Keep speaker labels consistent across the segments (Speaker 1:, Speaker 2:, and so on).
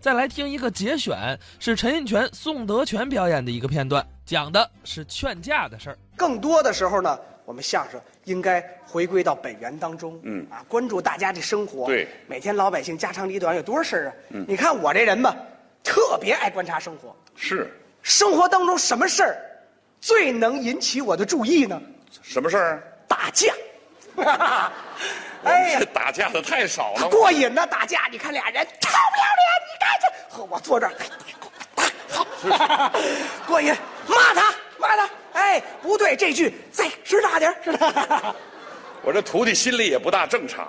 Speaker 1: 再来听一个节选，是陈印泉、宋德全表演的一个片段，讲的是劝架的事儿。
Speaker 2: 更多的时候呢，我们相声应该回归到本源当中，
Speaker 3: 嗯
Speaker 2: 啊，关注大家的生活。
Speaker 3: 对
Speaker 2: 每天老百姓家长里短有多少事儿啊？你看我这人吧，特别爱观察生活。
Speaker 3: 是，
Speaker 2: 生活当中什么事儿最能引起我的注意呢？
Speaker 3: 什么事儿？
Speaker 2: 打架。哎呀
Speaker 3: 这，打架的太少了。
Speaker 2: 过瘾呢！打架，你看俩人臭不要脸，你看这，呵，我坐这儿，好，过瘾，骂他，骂他，哎，不对，这句再使大点儿是吧？
Speaker 3: 我这徒弟心里也不大正常。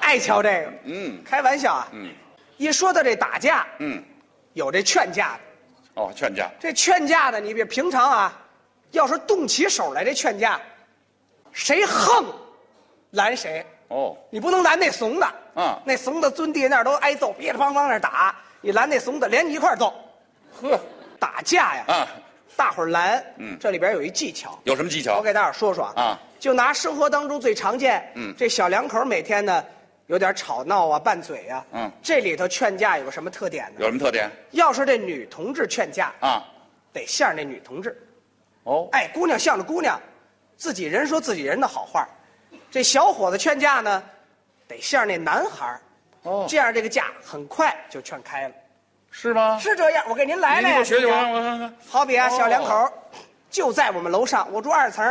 Speaker 2: 爱瞧这个，
Speaker 3: 嗯
Speaker 2: 开玩笑啊，
Speaker 3: 嗯
Speaker 2: 一说到这打架，
Speaker 3: 嗯，
Speaker 2: 有这劝架的，
Speaker 3: 哦，劝架。
Speaker 2: 这劝架的，你别平常啊，要是动起手来这劝架，谁横，拦谁。
Speaker 3: 哦，
Speaker 2: 你不能拦那怂的，
Speaker 3: 嗯
Speaker 2: 那怂的蹲地那儿都挨揍，噼里啪啦那儿打，你拦那怂的，连你一块揍。
Speaker 3: 呵，
Speaker 2: 打架呀，
Speaker 3: 啊，
Speaker 2: 大伙儿拦，
Speaker 3: 嗯。
Speaker 2: 这里边有一技巧，
Speaker 3: 有什么技巧？
Speaker 2: 我给大伙儿说说。
Speaker 3: 啊，
Speaker 2: 就拿生活当中最常见，
Speaker 3: 嗯。
Speaker 2: 这小两口每天呢有点吵闹啊、拌嘴啊，
Speaker 3: 嗯。
Speaker 2: 这里头劝架有个什么特点呢？
Speaker 3: 有什么特点？
Speaker 2: 要是这女同志劝架，
Speaker 3: 啊，
Speaker 2: 得向着那女同志，
Speaker 3: 哦，
Speaker 2: 哎，姑娘向着姑娘，自己人说自己人的好话，这小伙子劝架呢，得像那男孩儿
Speaker 3: 哦
Speaker 2: 这样这个架很快就劝开了，
Speaker 3: 是吗？
Speaker 2: 是这样。我给您来来
Speaker 3: 我学学，我看看看。
Speaker 2: 好比啊，
Speaker 3: 哦
Speaker 2: 小两口儿就在我们楼上，我住二层，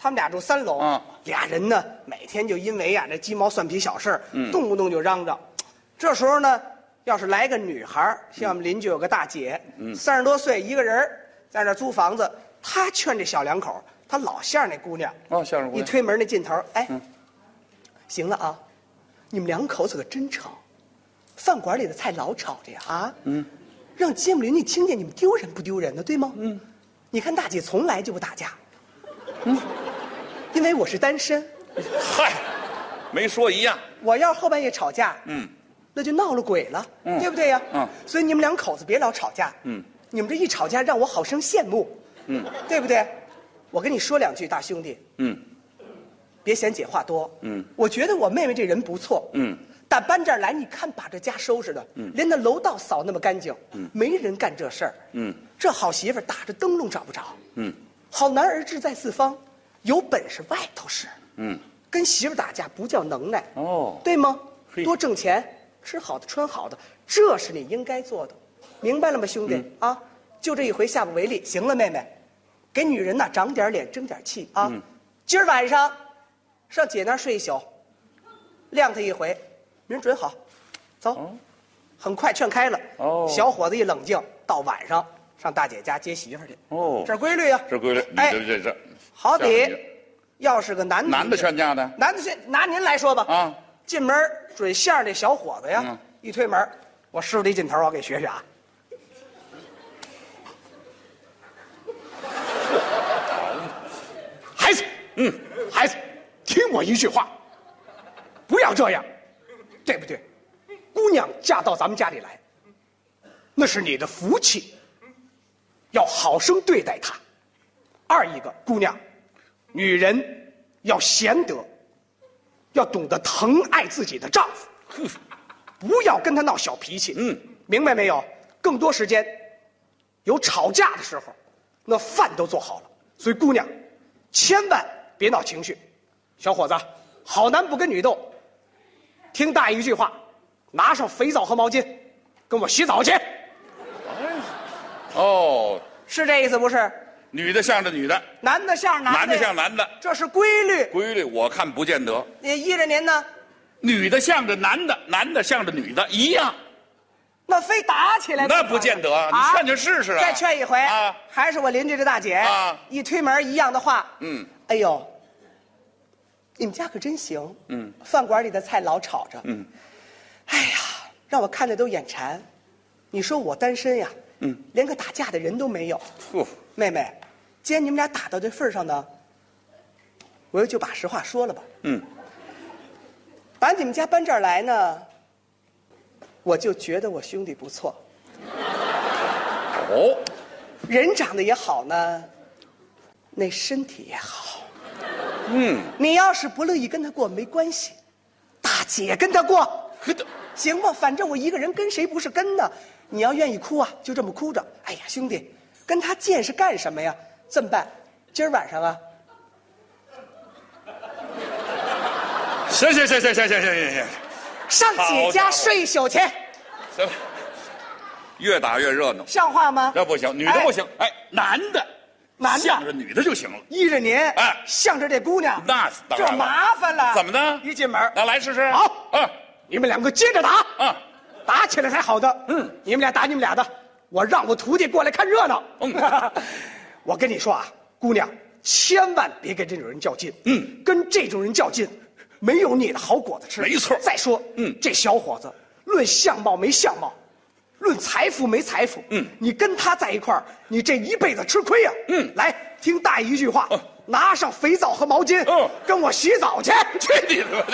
Speaker 2: 他们俩住三楼。
Speaker 3: 嗯
Speaker 2: 俩人呢，每天就因为呀、这鸡毛蒜皮小事，
Speaker 3: 嗯
Speaker 2: 动不动就嚷嚷。这时候呢，要是来个女孩儿像我们邻居有个大姐，
Speaker 3: 嗯
Speaker 2: 三十多岁一个人在那租房子，她劝这小两口儿，她老向着那姑娘，
Speaker 3: 哦，相声姑娘。
Speaker 2: 一推门那劲头儿，哎，
Speaker 3: 嗯
Speaker 2: 行了啊，你们两口子可真吵，饭馆里的菜老吵着呀啊，
Speaker 3: 嗯，
Speaker 2: 让街坊邻居听见你们丢人不丢人呢？对吗？嗯，你看大姐从来就不打架，嗯，因为我是单身，
Speaker 3: 嗨，没说一样。
Speaker 2: 我要是后半夜吵架，
Speaker 3: 嗯，
Speaker 2: 那就闹了鬼了，
Speaker 3: 嗯
Speaker 2: 对不对呀？
Speaker 3: 嗯
Speaker 2: 所以你们两口子别老吵架，
Speaker 3: 嗯，
Speaker 2: 你们这一吵架让我好生羡慕，
Speaker 3: 嗯，
Speaker 2: 对不对？我跟你说两句，大兄弟，
Speaker 3: 嗯。
Speaker 2: 别嫌姐话多。
Speaker 3: 嗯。
Speaker 2: 我觉得我妹妹这人不错。
Speaker 3: 嗯，
Speaker 2: 但搬这儿来，你看把这家收拾的，
Speaker 3: 嗯。
Speaker 2: 连那楼道扫那么干净，
Speaker 3: 嗯。
Speaker 2: 没人干这事儿。
Speaker 3: 嗯。
Speaker 2: 这好媳妇儿打着灯笼找不着，
Speaker 3: 嗯。
Speaker 2: 好男儿志在四方，有本事外头使。
Speaker 3: 嗯，
Speaker 2: 跟媳妇儿打架不叫能耐，
Speaker 3: 哦，
Speaker 2: 对吗？
Speaker 3: 嘿。
Speaker 2: 多挣钱，吃好的穿好的，这是你应该做的，明白了吗，兄弟？
Speaker 3: 嗯。
Speaker 2: 啊，就这一回，下不为例。行了，妹妹，给女人呐长点脸，争点气啊。
Speaker 3: 嗯。
Speaker 2: 今儿晚上上姐那儿睡一宿，晾她一回，明儿准好。走，
Speaker 3: 哦。
Speaker 2: 很快劝开了。
Speaker 3: 哦。
Speaker 2: 小伙子一冷静，到晚上上大姐家接媳妇儿去。
Speaker 3: 哦。
Speaker 2: 这规律呀、
Speaker 3: 这规律，
Speaker 2: 哎
Speaker 3: 这这这，
Speaker 2: 好比要是个男
Speaker 3: 的
Speaker 2: 男的
Speaker 3: 劝架的？
Speaker 2: 男的先拿您来说吧。
Speaker 3: 啊，
Speaker 2: 进门准相这小伙子呀，
Speaker 3: 嗯。
Speaker 2: 一推门，我师傅这劲头，我给学学啊。孩子，嗯，孩子，听我一句话，不要这样，对不对？姑娘嫁到咱们家里来，那是你的福气，要好生对待她。二一个，姑娘，女人要贤德，要懂得疼爱自己的丈夫，不要跟他闹小脾气。
Speaker 3: 嗯，
Speaker 2: 明白没有？更多时间有吵架的时候，那饭都做好了。所以姑娘，千万别闹情绪。小伙子，好男不跟女斗，听大爷一句话，拿上肥皂和毛巾，跟我洗澡去。
Speaker 3: 哦，
Speaker 2: 是这意思不是？
Speaker 3: 女的向着女的，
Speaker 2: 男的向男的，
Speaker 3: 男的向，男的，
Speaker 2: 这是规律。
Speaker 3: 规律我看不见得。
Speaker 2: 你依着您呢？
Speaker 3: 女的向着男的，男的向着女的，一样，
Speaker 2: 那非打起来，
Speaker 3: 那不见得啊！你劝劝试试啊！
Speaker 2: 再劝一回
Speaker 3: 啊！
Speaker 2: 还是我邻居这大姐
Speaker 3: 啊
Speaker 2: 一推门一样的话，
Speaker 3: 嗯
Speaker 2: 哎呦，你们家可真行，
Speaker 3: 嗯，
Speaker 2: 饭馆里的菜老炒着，
Speaker 3: 嗯，
Speaker 2: 哎呀，让我看着都眼馋。你说我单身呀，
Speaker 3: 嗯，
Speaker 2: 连个打架的人都没有。
Speaker 3: 嚯，
Speaker 2: 妹妹，既然你们俩打到这份上呢，我就把实话说了吧。
Speaker 3: 嗯，
Speaker 2: 把你们家搬这儿来呢，我就觉得我兄弟不错，
Speaker 3: 哦，
Speaker 2: 人长得也好呢，那身体也好。
Speaker 3: 嗯，
Speaker 2: 你要是不乐意跟他过没关系，大姐跟他过。行吧，反正我一个人跟谁不是跟呢？你要愿意哭啊，就这么哭着。哎呀，兄弟，跟他见是干什么呀？这么办，今儿晚上啊，
Speaker 3: 行行行行行行行行行，
Speaker 2: 上姐家睡一宿去，
Speaker 3: 行，越打越热闹。
Speaker 2: 像话吗？
Speaker 3: 这不行，女的不行。哎，男的，
Speaker 2: 男的
Speaker 3: 向着女的就行了。
Speaker 2: 依着您，
Speaker 3: 哎
Speaker 2: 向着这姑娘，
Speaker 3: 那当然了
Speaker 2: 这麻烦了。
Speaker 3: 怎么的
Speaker 2: 一进门，
Speaker 3: 那来试试。
Speaker 2: 好
Speaker 3: 嗯
Speaker 2: 你们两个接着打，
Speaker 3: 嗯，
Speaker 2: 打起来才好的。
Speaker 3: 嗯，
Speaker 2: 你们俩打你们俩的，我让我徒弟过来看热闹。
Speaker 3: 嗯
Speaker 2: 我跟你说啊，姑娘，千万别跟这种人较劲。
Speaker 3: 嗯，
Speaker 2: 跟这种人较劲，没有你的好果子吃。
Speaker 3: 没错
Speaker 2: 再说，
Speaker 3: 嗯
Speaker 2: 这小伙子，论相貌没相貌，论财富没财富。
Speaker 3: 嗯
Speaker 2: 你跟他在一块儿，你这一辈子吃亏呀、
Speaker 3: 嗯
Speaker 2: 来听大爷一句话，
Speaker 3: 嗯
Speaker 2: 拿上肥皂和毛巾，
Speaker 3: 嗯
Speaker 2: 跟我洗澡去。
Speaker 3: 去你的吧！